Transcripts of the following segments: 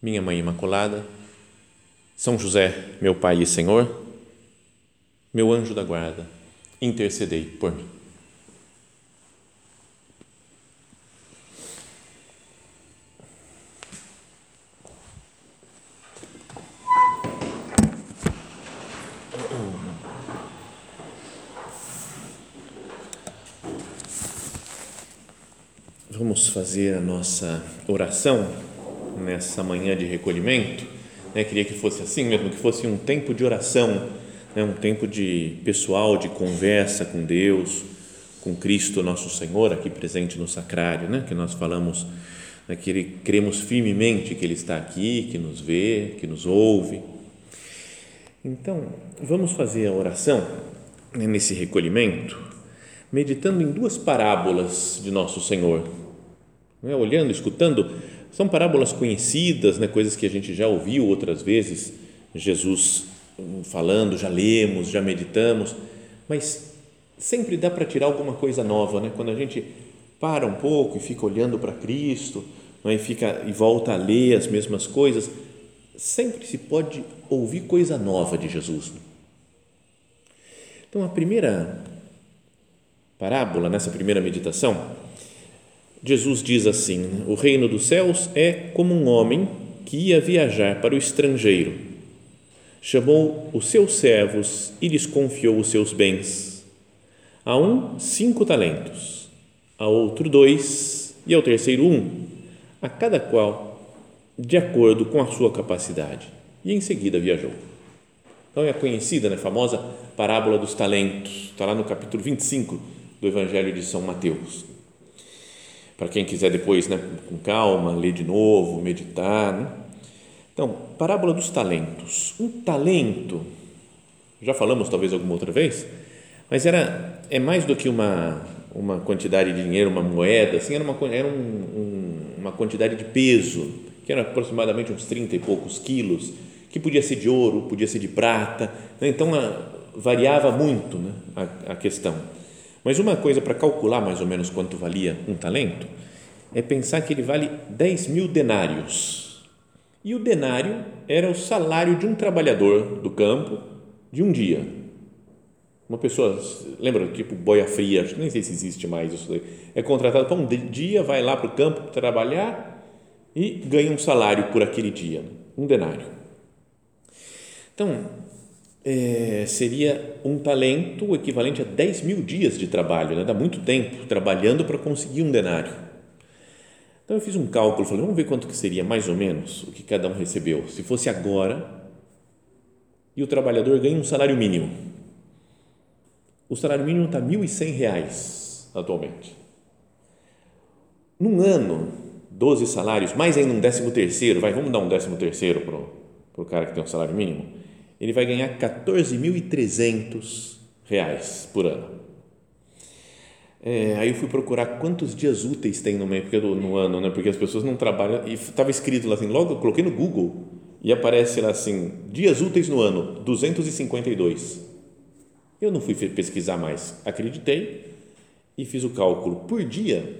minha Mãe Imaculada, São José, meu Pai e Senhor, meu anjo da guarda, intercedei por mim. Vamos fazer a nossa oração nessa manhã de recolhimento, né, queria que fosse assim mesmo, que fosse um tempo de oração, né, um tempo de pessoal, de conversa com Deus, com Cristo nosso Senhor aqui presente no sacrário, né, que nós falamos, né, que ele, cremos firmemente que Ele está aqui, que nos vê, que nos ouve. Então, vamos fazer a oração né, nesse recolhimento, meditando em duas parábolas de nosso Senhor, né, olhando, escutando são parábolas conhecidas, né, coisas que a gente já ouviu outras vezes, Jesus falando, já lemos, já meditamos, mas sempre dá para tirar alguma coisa nova, né? Quando a gente para um pouco e fica olhando para Cristo, né, e fica e volta a ler as mesmas coisas, sempre se pode ouvir coisa nova de Jesus. Né? Então a primeira parábola nessa primeira meditação Jesus diz assim: O reino dos céus é como um homem que ia viajar para o estrangeiro. Chamou os seus servos e lhes confiou os seus bens. A um, cinco talentos, a outro, dois, e ao terceiro, um, a cada qual de acordo com a sua capacidade. E em seguida viajou. Então é a conhecida, né, famosa parábola dos talentos, está lá no capítulo 25 do Evangelho de São Mateus para quem quiser depois, né, com calma, ler de novo, meditar. Né? Então, parábola dos talentos. Um talento, já falamos talvez alguma outra vez, mas era é mais do que uma uma quantidade de dinheiro, uma moeda, assim, era uma era um, um, uma quantidade de peso, que era aproximadamente uns 30 e poucos quilos, que podia ser de ouro, podia ser de prata, né? então a, variava muito né, a, a questão. Mas uma coisa para calcular mais ou menos quanto valia um talento é pensar que ele vale 10 mil denários. E o denário era o salário de um trabalhador do campo de um dia. Uma pessoa, lembra, tipo boia fria, nem sei se existe mais isso daí, é contratado para um dia, vai lá para o campo trabalhar e ganha um salário por aquele dia, um denário. Então, é, seria um talento equivalente a 10 mil dias de trabalho, né? dá muito tempo trabalhando para conseguir um denário. Então eu fiz um cálculo, falei, vamos ver quanto que seria mais ou menos o que cada um recebeu. Se fosse agora e o trabalhador ganha um salário mínimo. O salário mínimo está R$ 1.100 atualmente. Num ano, 12 salários, mais ainda um décimo terceiro, vai, vamos dar um décimo terceiro para o cara que tem um salário mínimo ele vai ganhar 14.300 reais por ano. É, aí eu fui procurar quantos dias úteis tem no, meio, no ano, né? porque as pessoas não trabalham, e estava escrito lá assim, logo eu coloquei no Google e aparece lá assim, dias úteis no ano, 252. Eu não fui pesquisar mais, acreditei e fiz o cálculo. Por dia,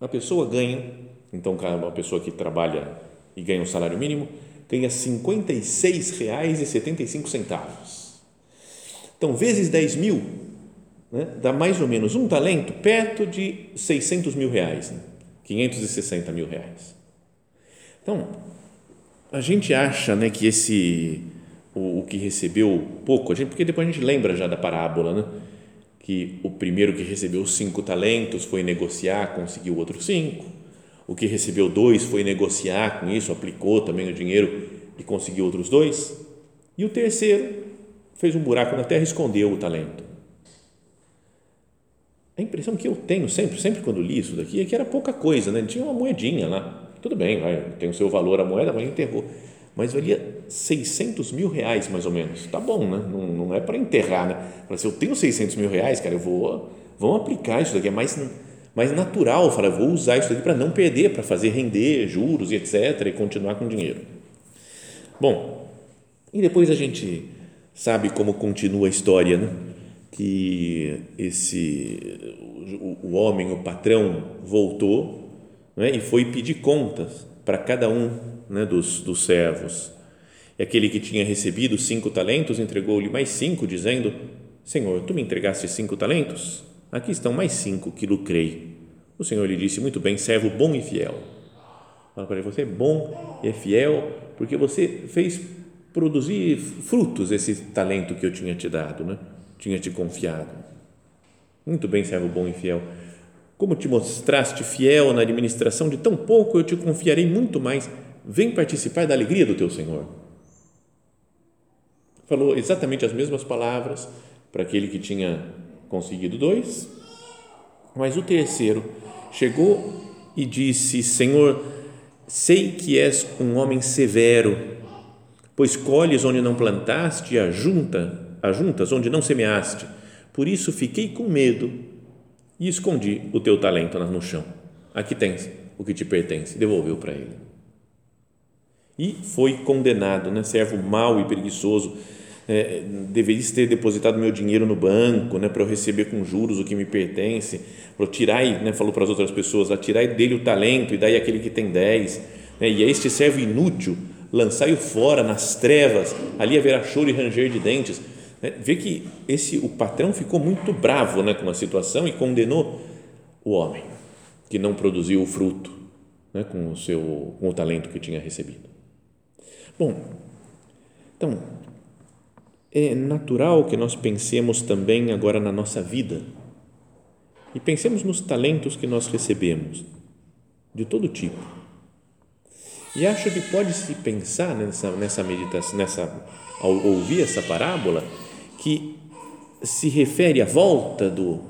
a pessoa ganha, então uma pessoa que trabalha e ganha um salário mínimo, ganha R$ 56,75. Então, vezes 10 mil, né, dá mais ou menos um talento perto de 600 mil reais, né? 560 mil reais. Então, a gente acha né, que esse, o, o que recebeu pouco, a gente, porque depois a gente lembra já da parábola, né? que o primeiro que recebeu cinco talentos foi negociar, conseguiu outros cinco o que recebeu dois foi negociar com isso, aplicou também o dinheiro e conseguiu outros dois. E o terceiro fez um buraco na terra e escondeu o talento. A impressão que eu tenho sempre, sempre quando li isso daqui, é que era pouca coisa, né? Tinha uma moedinha lá. Tudo bem, vai, tem o seu valor a moeda, mas enterrou. mas valia 600 mil reais, mais ou menos. Tá bom, né? Não, não é para enterrar, né? Fala, se eu tenho 600 mil reais, cara, eu vou, vamos aplicar isso daqui, é mais, mais natural. Fala, vou usar isso daqui para não perder, para fazer render juros e etc. e continuar com dinheiro. Bom, e depois a gente sabe como continua a história, né? Que esse, o, o homem, o patrão, voltou né? e foi pedir contas para cada um né, dos, dos servos. E aquele que tinha recebido cinco talentos entregou-lhe mais cinco, dizendo: Senhor, tu me entregaste cinco talentos? Aqui estão mais cinco que lucrei. O Senhor lhe disse: Muito bem, servo bom e fiel. Fala para ele: Você é bom e é fiel porque você fez produzir frutos esse talento que eu tinha te dado, né? tinha te confiado. Muito bem, servo bom e fiel. Como te mostraste fiel na administração de tão pouco, eu te confiarei muito mais vem participar da alegria do teu Senhor. Falou exatamente as mesmas palavras para aquele que tinha conseguido dois, mas o terceiro chegou e disse: Senhor, sei que és um homem severo, pois colhes onde não plantaste e ajunta, ajuntas onde não semeaste. Por isso fiquei com medo e escondi o teu talento no chão. Aqui tens o que te pertence. Devolveu para ele e foi condenado, né? servo mau e preguiçoso, é, deveria ter depositado meu dinheiro no banco, né, para eu receber com juros o que me pertence, para tirar, né, falou para as outras pessoas, tirar dele o talento e daí aquele que tem dez, né, e a este servo inútil lançai-o fora nas trevas, ali haverá choro e ranger de dentes. Né, vê que esse o patrão ficou muito bravo, né, com a situação e condenou o homem que não produziu o fruto, né, com o seu com o talento que tinha recebido. Bom, então, é natural que nós pensemos também agora na nossa vida e pensemos nos talentos que nós recebemos, de todo tipo. E acho que pode-se pensar nessa, nessa meditação, nessa, ao ouvir essa parábola, que se refere à volta do,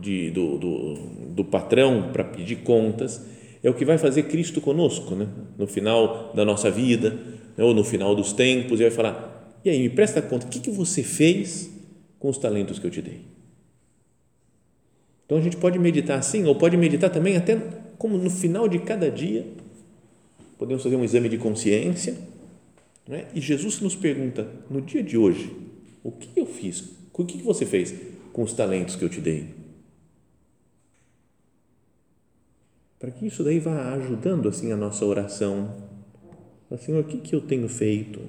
de, do, do, do patrão para pedir contas, é o que vai fazer Cristo conosco, né? no final da nossa vida, né, ou no final dos tempos, e vai falar: e aí, me presta conta, o que, que você fez com os talentos que eu te dei? Então a gente pode meditar assim, ou pode meditar também até como no final de cada dia, podemos fazer um exame de consciência, né? e Jesus nos pergunta: no dia de hoje, o que eu fiz? O que você fez com os talentos que eu te dei? Para que isso daí vá ajudando assim a nossa oração Senhor, o que, que eu tenho feito?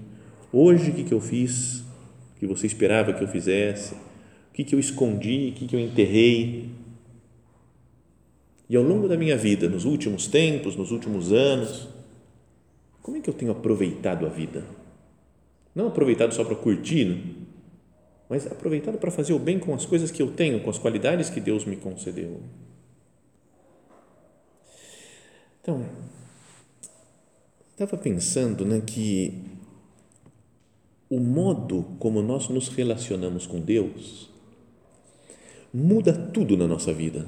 Hoje, o que, que eu fiz que você esperava que eu fizesse? O que, que eu escondi? O que, que eu enterrei? E ao longo da minha vida, nos últimos tempos, nos últimos anos, como é que eu tenho aproveitado a vida? Não aproveitado só para curtir, mas aproveitado para fazer o bem com as coisas que eu tenho, com as qualidades que Deus me concedeu. Então, Estava pensando né, que o modo como nós nos relacionamos com Deus muda tudo na nossa vida.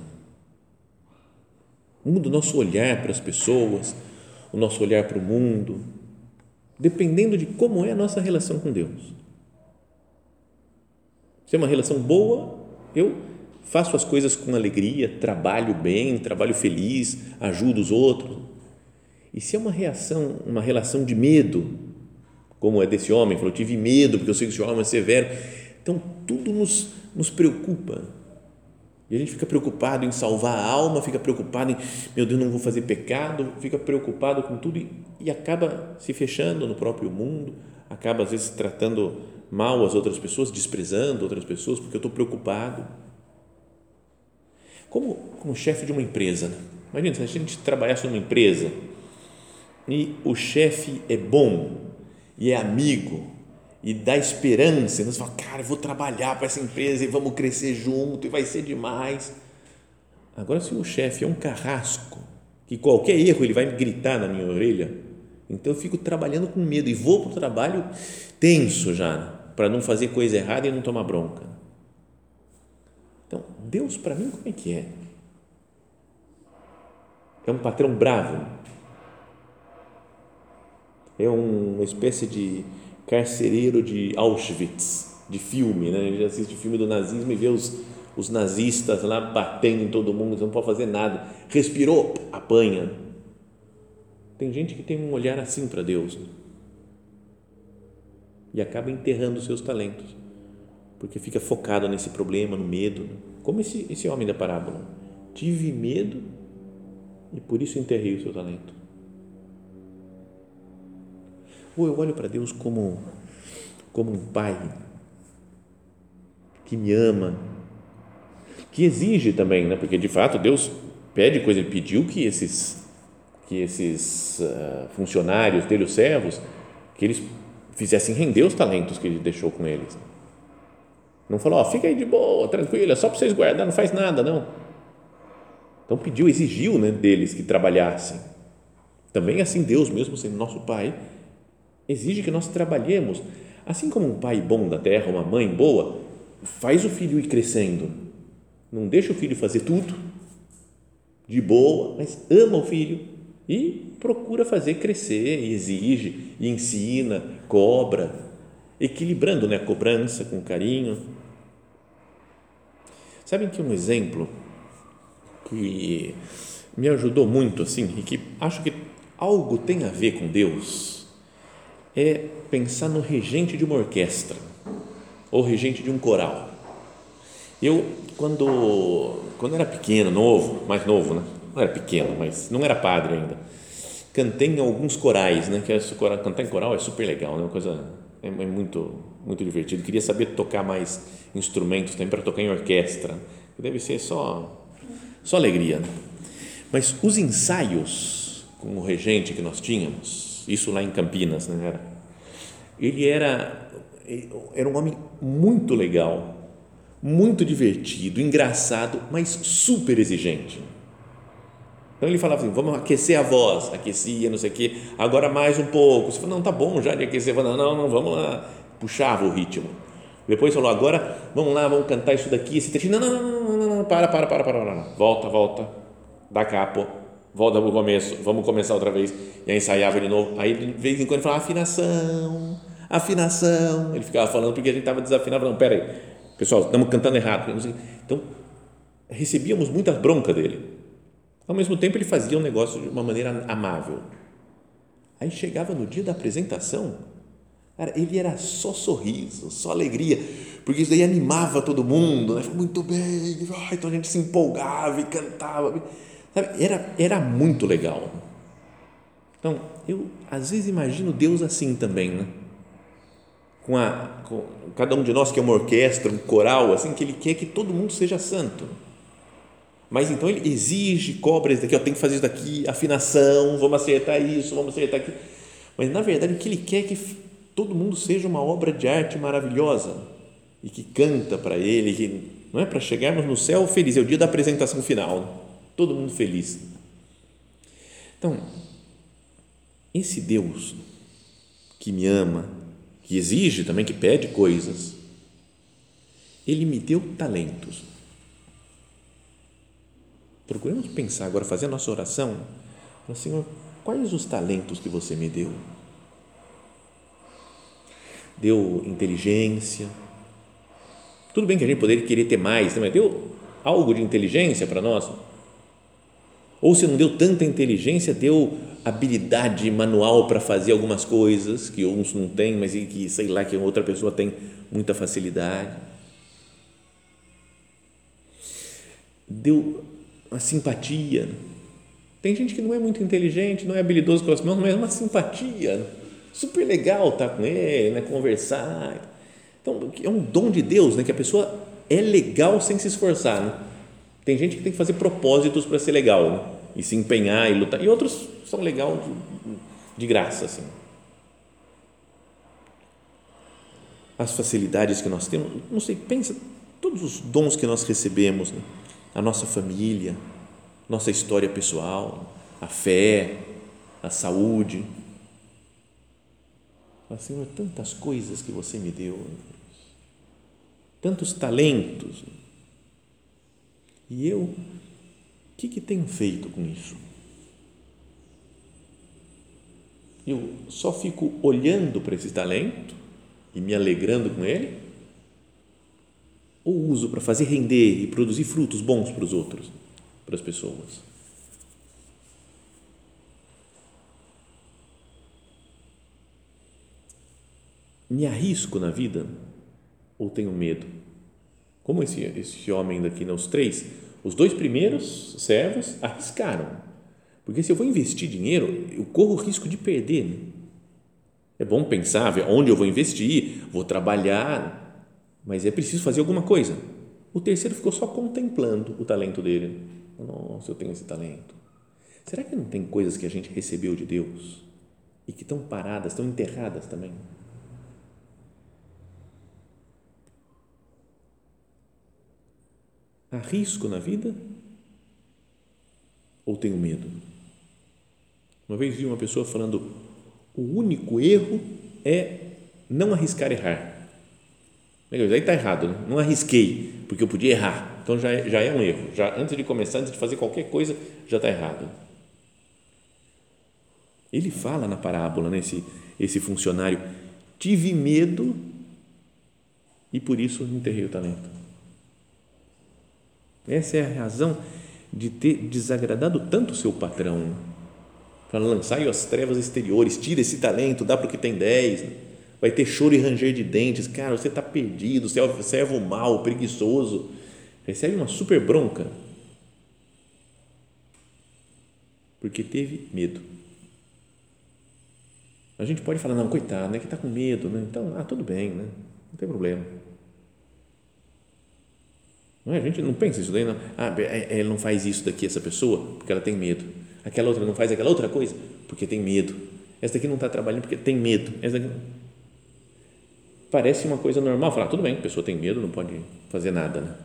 Muda o nosso olhar para as pessoas, o nosso olhar para o mundo, dependendo de como é a nossa relação com Deus. Se é uma relação boa, eu faço as coisas com alegria, trabalho bem, trabalho feliz, ajudo os outros e se é uma reação, uma relação de medo, como é desse homem, falou, tive medo porque eu sei que esse homem é severo. Então, tudo nos, nos preocupa. E a gente fica preocupado em salvar a alma, fica preocupado em, meu Deus, não vou fazer pecado, fica preocupado com tudo e, e acaba se fechando no próprio mundo, acaba às vezes tratando mal as outras pessoas, desprezando outras pessoas, porque eu estou preocupado. Como, como chefe de uma empresa, né? imagina se a gente trabalhasse numa empresa e o chefe é bom e é amigo e dá esperança, você fala, cara, eu vou trabalhar para essa empresa e vamos crescer junto e vai ser demais. Agora, se o chefe é um carrasco, que qualquer erro ele vai gritar na minha orelha, então eu fico trabalhando com medo e vou para o trabalho tenso já, para não fazer coisa errada e não tomar bronca. Então, Deus para mim como é que é? É um patrão bravo, É uma espécie de carcereiro de Auschwitz, de filme, né? Gente assiste filme do nazismo e vê os, os nazistas lá batendo em todo mundo, não pode fazer nada. Respirou, apanha. Tem gente que tem um olhar assim para Deus né? e acaba enterrando seus talentos, porque fica focado nesse problema, no medo. Né? Como esse, esse homem da parábola. Tive medo e por isso enterrei o seu talento. Ou eu olho para Deus como, como um pai que me ama, que exige também, né? porque de fato Deus pede coisa, ele pediu que esses, que esses uh, funcionários dele, os servos, que eles fizessem render os talentos que ele deixou com eles. Não falou, ó, fica aí de boa, tranquilo, é só para vocês guardar, não faz nada, não. Então pediu, exigiu né, deles que trabalhassem. Também assim Deus mesmo sendo nosso Pai, exige que nós trabalhemos. Assim como um pai bom da terra, uma mãe boa, faz o filho ir crescendo. Não deixa o filho fazer tudo de boa, mas ama o filho e procura fazer crescer, e exige, e ensina, cobra, equilibrando né, a cobrança com carinho. Sabem que um exemplo que me ajudou muito assim e que acho que algo tem a ver com Deus é pensar no regente de uma orquestra ou regente de um coral. Eu quando quando era pequeno, novo, mais novo, né? Não era pequeno, mas não era padre ainda. Cantei em alguns corais, né? Que é, cantar em coral é super legal, né? Uma coisa é, é muito muito divertido. Queria saber tocar mais instrumentos também para tocar em orquestra. Deve ser só só alegria. Né? Mas os ensaios com o regente que nós tínhamos, isso lá em Campinas, né? Ele era era um homem muito legal, muito divertido, engraçado, mas super exigente. Então ele falava assim: vamos aquecer a voz, aquecia, não sei o quê, agora mais um pouco. Você falou: não, tá bom já de aquecer, não, não, não, vamos lá. Puxava o ritmo. Depois falou: agora vamos lá, vamos cantar isso daqui, esse trechinho. Não, não, não, não, não, não, para, para, para, para, para. Volta, volta, dá capo, volta para o começo, vamos começar outra vez. E aí ensaiava de novo. Aí de vez em quando ele falava: afinação, afinação. Ele ficava falando porque a gente estava desafinado. Não, pera aí, pessoal, estamos cantando errado. Então, recebíamos muitas broncas dele. Ao mesmo tempo, ele fazia um negócio de uma maneira amável. Aí chegava no dia da apresentação Cara, ele era só sorriso, só alegria, porque isso daí animava todo mundo, né? muito bem, então a gente se empolgava e cantava? Era, era muito legal. Então, eu às vezes imagino Deus assim também, né? Com, a, com cada um de nós que é uma orquestra, um coral, assim, que ele quer que todo mundo seja santo. Mas então ele exige, cobra isso daqui, ó, tem que fazer isso daqui, afinação, vamos acertar isso, vamos acertar aquilo. Mas na verdade o que ele quer é que todo mundo seja uma obra de arte maravilhosa e que canta para Ele, que não é para chegarmos no céu feliz, é o dia da apresentação final, todo mundo feliz. Então, esse Deus que me ama, que exige também, que pede coisas, Ele me deu talentos. Procuremos pensar agora, fazer a nossa oração, Senhor, quais os talentos que você me deu? deu inteligência. Tudo bem que a gente poderia querer ter mais, mas deu algo de inteligência para nós. Ou se não deu tanta inteligência, deu habilidade manual para fazer algumas coisas que uns não têm, mas que sei lá que outra pessoa tem muita facilidade. Deu uma simpatia. Tem gente que não é muito inteligente, não é habilidoso com as mãos, mas é uma simpatia super legal estar com ele, né, conversar. Então, é um dom de Deus, né, que a pessoa é legal sem se esforçar. Né? Tem gente que tem que fazer propósitos para ser legal né? E se empenhar e lutar, e outros são legal de, de graça. Assim. As facilidades que nós temos, não sei, pensa, todos os dons que nós recebemos, né? a nossa família, nossa história pessoal, a fé, a saúde, Senhor, tantas coisas que você me deu, tantos talentos. E eu, o que, que tenho feito com isso? eu só fico olhando para esse talento e me alegrando com ele? Ou uso para fazer render e produzir frutos bons para os outros, para as pessoas? Me arrisco na vida ou tenho medo? Como esse, esse homem daqui, né, os três, os dois primeiros servos arriscaram. Porque se eu vou investir dinheiro, eu corro o risco de perder. Né? É bom pensar, onde eu vou investir, vou trabalhar, mas é preciso fazer alguma coisa. O terceiro ficou só contemplando o talento dele. Nossa, eu tenho esse talento. Será que não tem coisas que a gente recebeu de Deus e que estão paradas, estão enterradas também? Arrisco na vida ou tenho medo? Uma vez vi uma pessoa falando: o único erro é não arriscar errar. Aí está errado, né? não arrisquei, porque eu podia errar. Então já é, já é um erro. Já antes de começar, antes de fazer qualquer coisa, já está errado. Ele fala na parábola, né, esse, esse funcionário, tive medo e por isso enterrei o talento. Essa é a razão de ter desagradado tanto o seu patrão. Para lançar as trevas exteriores, tira esse talento, dá para o que tem dez. Né? Vai ter choro e ranger de dentes. Cara, você está perdido, você é servo mal, preguiçoso. Recebe uma super bronca. Porque teve medo. A gente pode falar, não, coitado, né, que está com medo, né? Então, ah, tudo bem, né? Não tem problema não é? A gente não pensa isso daí, não. Ah, é, é, ele não faz isso daqui, essa pessoa, porque ela tem medo. Aquela outra não faz aquela outra coisa, porque tem medo. Essa daqui não está trabalhando porque tem medo. Essa daqui... Parece uma coisa normal. Falar, tudo bem, a pessoa tem medo, não pode fazer nada. Né?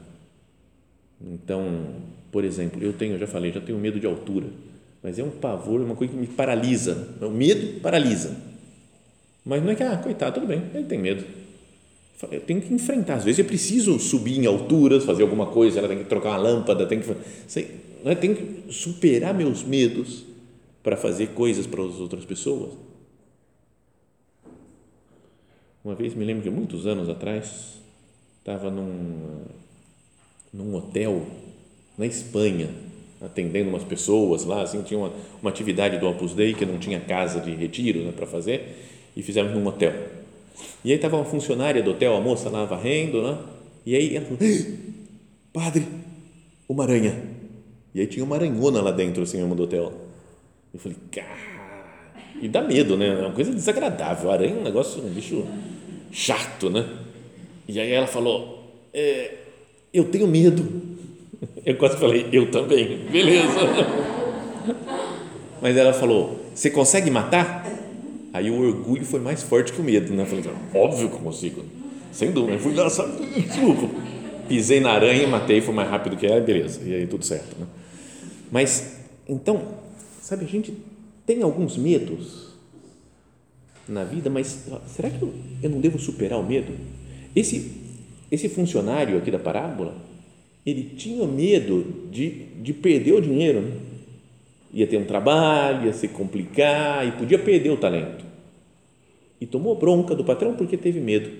Então, por exemplo, eu tenho, eu já falei, já tenho medo de altura, mas é um pavor, uma coisa que me paralisa. O medo paralisa. Mas não é que, ah, coitado, tudo bem, ele tem medo eu tenho que enfrentar. Às vezes é preciso subir em alturas, fazer alguma coisa, ela tem que trocar uma lâmpada, tem que, sei, né, tem que superar meus medos para fazer coisas para as outras pessoas. Uma vez me lembro que muitos anos atrás estava num, num hotel na Espanha atendendo umas pessoas lá, assim, tinha uma, uma atividade do Opus Dei que não tinha casa de retiro né, para fazer e fizemos num hotel e aí estava uma funcionária do hotel, a moça lá varrendo, né? e aí ela falou, padre, uma aranha. E aí tinha uma aranhona lá dentro, assim, mesmo do hotel. Eu falei, cara, e dá medo, né? É uma coisa desagradável. A aranha é um negócio, um bicho chato, né? E aí ela falou, é, eu tenho medo. Eu quase falei, eu também, beleza. Mas ela falou, você consegue matar? Aí o orgulho foi mais forte que o medo, né? Falei, óbvio que eu consigo, sem dúvida. Eu fui lá, sabe, pisei na aranha, matei, foi mais rápido que ela, beleza, e aí tudo certo. Né? Mas, então, sabe, a gente tem alguns medos na vida, mas será que eu, eu não devo superar o medo? Esse, esse funcionário aqui da parábola, ele tinha medo de, de perder o dinheiro, né? Ia ter um trabalho, ia se complicar e podia perder o talento. E tomou bronca do patrão porque teve medo.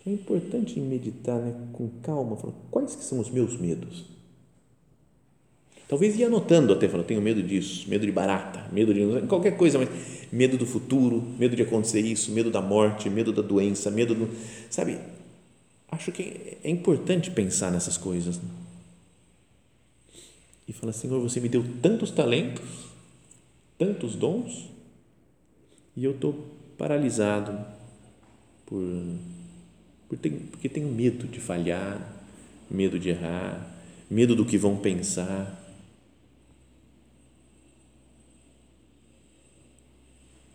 Então, é importante meditar né, com calma, falando, quais que são os meus medos? Talvez ia anotando até, falando, tenho medo disso, medo de barata, medo de qualquer coisa, mas medo do futuro, medo de acontecer isso, medo da morte, medo da doença, medo do, sabe? Acho que é importante pensar nessas coisas. Né? E fala: Senhor, você me deu tantos talentos, tantos dons, e eu estou paralisado por, por ter, porque tenho medo de falhar, medo de errar, medo do que vão pensar.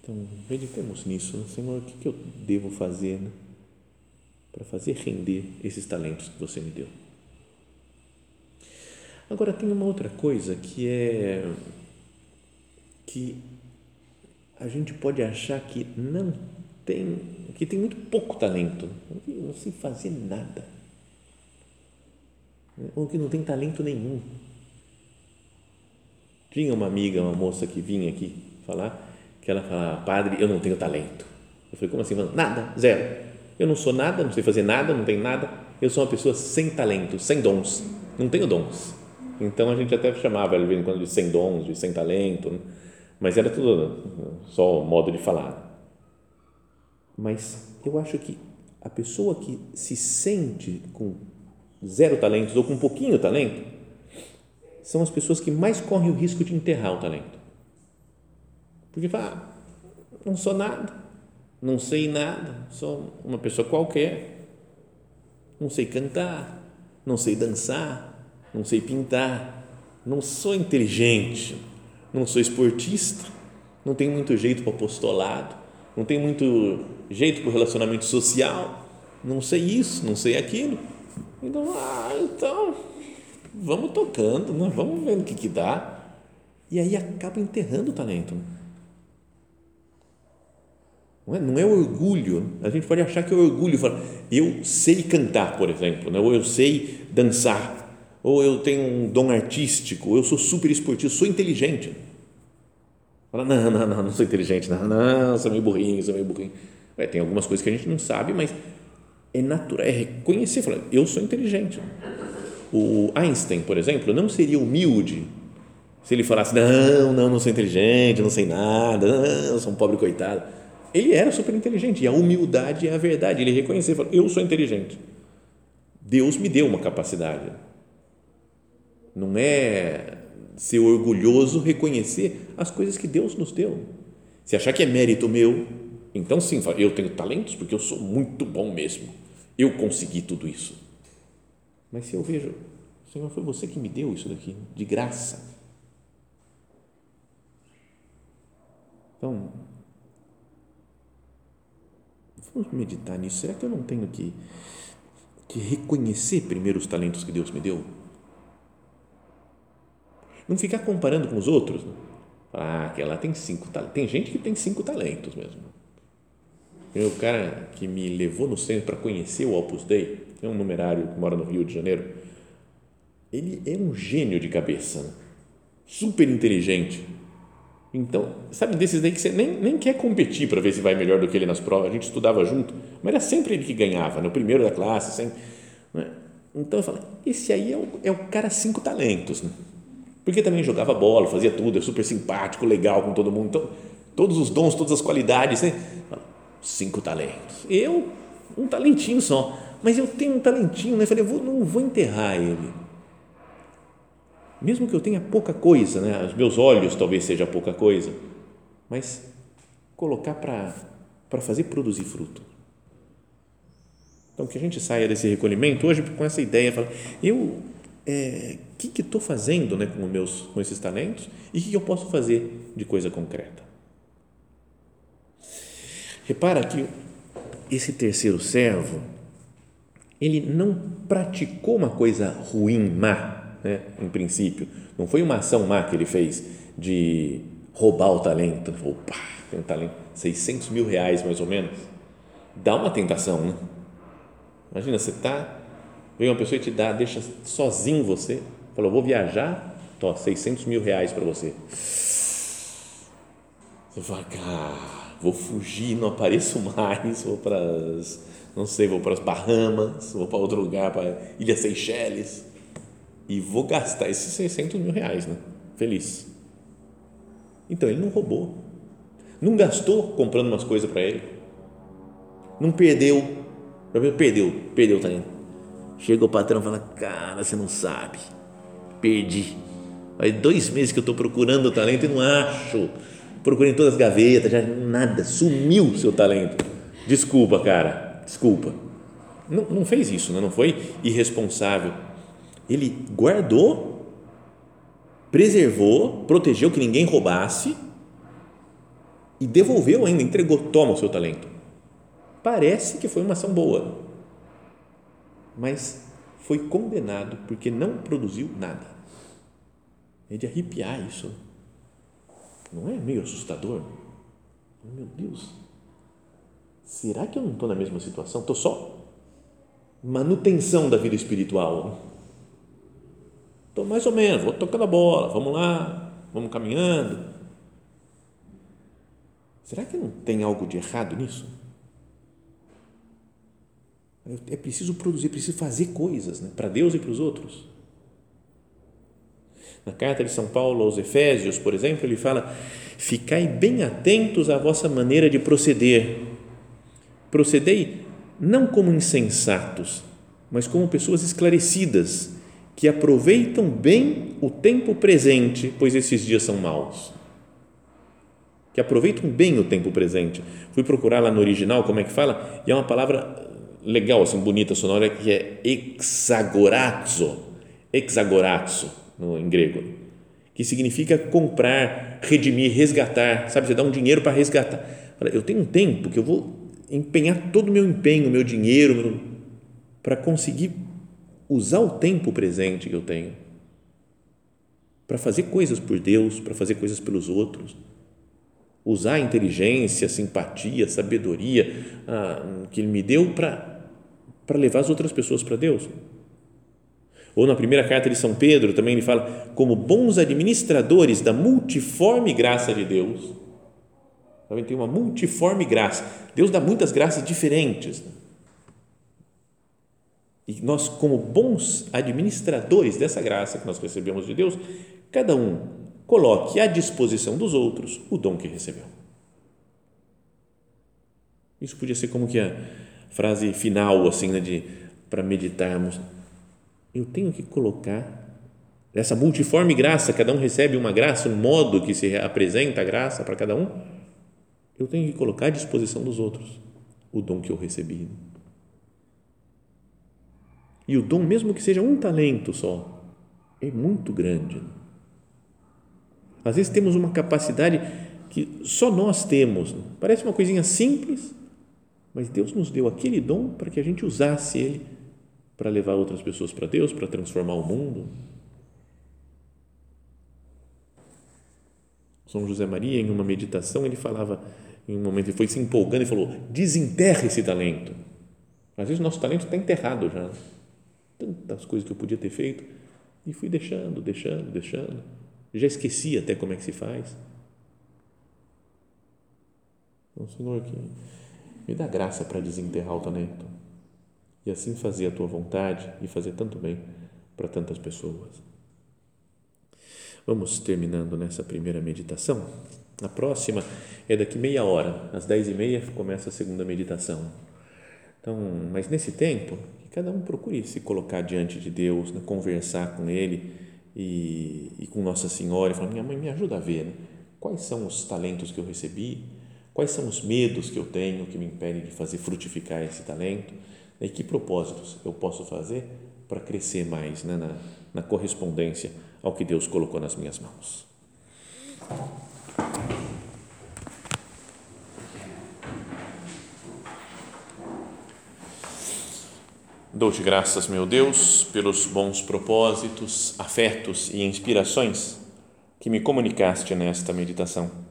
Então, meditemos nisso, né? Senhor, o que, que eu devo fazer né? para fazer render esses talentos que você me deu? Agora, tem uma outra coisa que é que a gente pode achar que não tem, que tem muito pouco talento, não sei fazer nada, ou que não tem talento nenhum. Tinha uma amiga, uma moça que vinha aqui falar, que ela falava, padre, eu não tenho talento. Eu falei, como assim? Nada, zero. Eu não sou nada, não sei fazer nada, não tenho nada. Eu sou uma pessoa sem talento, sem dons. Não tenho dons. Então a gente até chamava em quando de sem dons, de sem talento, né? mas era tudo só modo de falar. Mas eu acho que a pessoa que se sente com zero talentos ou com pouquinho talento são as pessoas que mais correm o risco de enterrar o talento. Porque fala, ah, não sou nada, não sei nada, sou uma pessoa qualquer, não sei cantar, não sei dançar, não sei pintar, não sou inteligente, não sou esportista, não tenho muito jeito para apostolado, não tenho muito jeito para o relacionamento social, não sei isso, não sei aquilo. Então, ah, então, vamos tocando, né? vamos vendo o que, que dá. E aí acaba enterrando o talento. Não é, não é orgulho. A gente pode achar que é orgulho. Falar, eu sei cantar, por exemplo, né? ou eu sei dançar, ou eu tenho um dom artístico, eu sou super esportivo, sou inteligente. Fala, não, não, não, não sou inteligente, não, não, sou meio burrinho, sou meio burrinho. É, tem algumas coisas que a gente não sabe, mas é natural, é reconhecer, falar, eu sou inteligente. O Einstein, por exemplo, não seria humilde se ele falasse, não, não, não sou inteligente, não sei nada, não, sou um pobre coitado. Ele era super inteligente e a humildade é a verdade. Ele reconhecer, falou, eu sou inteligente. Deus me deu uma capacidade. Não é ser orgulhoso, reconhecer as coisas que Deus nos deu. Se achar que é mérito meu, então sim, eu tenho talentos porque eu sou muito bom mesmo. Eu consegui tudo isso. Mas se eu vejo, Senhor, foi você que me deu isso daqui, de graça. Então, vamos meditar nisso. Será que eu não tenho que, que reconhecer primeiro os talentos que Deus me deu? Não ficar comparando com os outros. Né? Ah, aquela tem cinco talentos. Tem gente que tem cinco talentos mesmo. O cara que me levou no centro para conhecer o Opus Dei, é um numerário que mora no Rio de Janeiro, ele é um gênio de cabeça, né? super inteligente. Então, sabe desses daí que você nem, nem quer competir para ver se vai melhor do que ele nas provas. A gente estudava junto, mas era sempre ele que ganhava, no né? primeiro da classe. Sempre, né? Então eu falei, esse aí é o, é o cara cinco talentos. Né? Porque também jogava bola, fazia tudo, é super simpático, legal com todo mundo. Então, todos os dons, todas as qualidades. Né? Cinco talentos. Eu, um talentinho só. Mas eu tenho um talentinho, né? Falei, vou, não vou enterrar ele. Mesmo que eu tenha pouca coisa, né? Os meus olhos talvez seja pouca coisa. Mas colocar para fazer produzir fruto. Então, que a gente saia desse recolhimento hoje com essa ideia, fala, eu é, que que estou fazendo né, com, meus, com esses talentos e o que, que eu posso fazer de coisa concreta. Repara que esse terceiro servo, ele não praticou uma coisa ruim, má, né, em princípio. Não foi uma ação má que ele fez de roubar o talento. Opa, tem um talento, 600 mil reais mais ou menos. Dá uma tentação, né? Imagina, você está Vem uma pessoa e te dá, deixa sozinho você. Falou, vou viajar, tô, 600 mil reais para você. Você fala, cara, vou fugir, não apareço mais, vou para as, não sei, vou para as Bahamas, vou para outro lugar, para Ilha Seychelles, e vou gastar esses 600 mil reais, né? Feliz. Então, ele não roubou, não gastou comprando umas coisas para ele, não perdeu, perdeu, perdeu o talento Chega o patrão e fala: Cara, você não sabe, perdi. Faz dois meses que eu estou procurando o talento e não acho. Procurei em todas as gavetas, já nada, sumiu seu talento. Desculpa, cara, desculpa. Não, não fez isso, né? não foi irresponsável. Ele guardou, preservou, protegeu que ninguém roubasse e devolveu ainda, entregou, toma o seu talento. Parece que foi uma ação boa, mas foi condenado porque não produziu nada. É de arrepiar isso. Não é meio assustador? Meu Deus, será que eu não estou na mesma situação? Estou só manutenção da vida espiritual. Estou mais ou menos, vou tocando a bola, vamos lá, vamos caminhando. Será que não tem algo de errado nisso? É preciso produzir, preciso fazer coisas né, para Deus e para os outros. Na carta de São Paulo aos Efésios, por exemplo, ele fala: Ficai bem atentos à vossa maneira de proceder. Procedei não como insensatos, mas como pessoas esclarecidas, que aproveitam bem o tempo presente, pois esses dias são maus. Que aproveitam bem o tempo presente. Fui procurar lá no original como é que fala, e é uma palavra legal, assim, bonita, sonora, que é exagorazo, exagorazo, no, em grego, que significa comprar, redimir, resgatar, sabe, você dá um dinheiro para resgatar. Eu tenho um tempo que eu vou empenhar todo o meu empenho, meu dinheiro, para conseguir usar o tempo presente que eu tenho, para fazer coisas por Deus, para fazer coisas pelos outros, usar a inteligência, a simpatia, a sabedoria a, que Ele me deu para para levar as outras pessoas para Deus. Ou na primeira carta de São Pedro, também ele fala, como bons administradores da multiforme graça de Deus. Também tem uma multiforme graça. Deus dá muitas graças diferentes. E nós, como bons administradores dessa graça que nós recebemos de Deus, cada um coloque à disposição dos outros o dom que recebeu. Isso podia ser como que a frase final assim, né, de para meditarmos. Eu tenho que colocar essa multiforme graça, cada um recebe uma graça, um modo que se apresenta a graça para cada um. Eu tenho que colocar à disposição dos outros o dom que eu recebi. E o dom, mesmo que seja um talento só, é muito grande. Às vezes temos uma capacidade que só nós temos. Parece uma coisinha simples, mas Deus nos deu aquele dom para que a gente usasse ele para levar outras pessoas para Deus, para transformar o mundo. São José Maria, em uma meditação, ele falava, em um momento, ele foi se empolgando e falou: desenterra esse talento. Às vezes nosso talento está enterrado já. Tantas coisas que eu podia ter feito e fui deixando, deixando, deixando. Já esqueci até como é que se faz. Então, Senhor, que me dá graça para desenterrar o talento e assim fazer a tua vontade e fazer tanto bem para tantas pessoas. Vamos terminando nessa primeira meditação. A próxima é daqui meia hora, às dez e meia começa a segunda meditação. Então, mas nesse tempo, cada um procure se colocar diante de Deus, né, conversar com Ele e, e com Nossa Senhora, e falar: minha mãe me ajuda a ver né, quais são os talentos que eu recebi, Quais são os medos que eu tenho que me impedem de fazer frutificar esse talento? E que propósitos eu posso fazer para crescer mais né, na, na correspondência ao que Deus colocou nas minhas mãos? Dou-te graças, meu Deus, pelos bons propósitos, afetos e inspirações que me comunicaste nesta meditação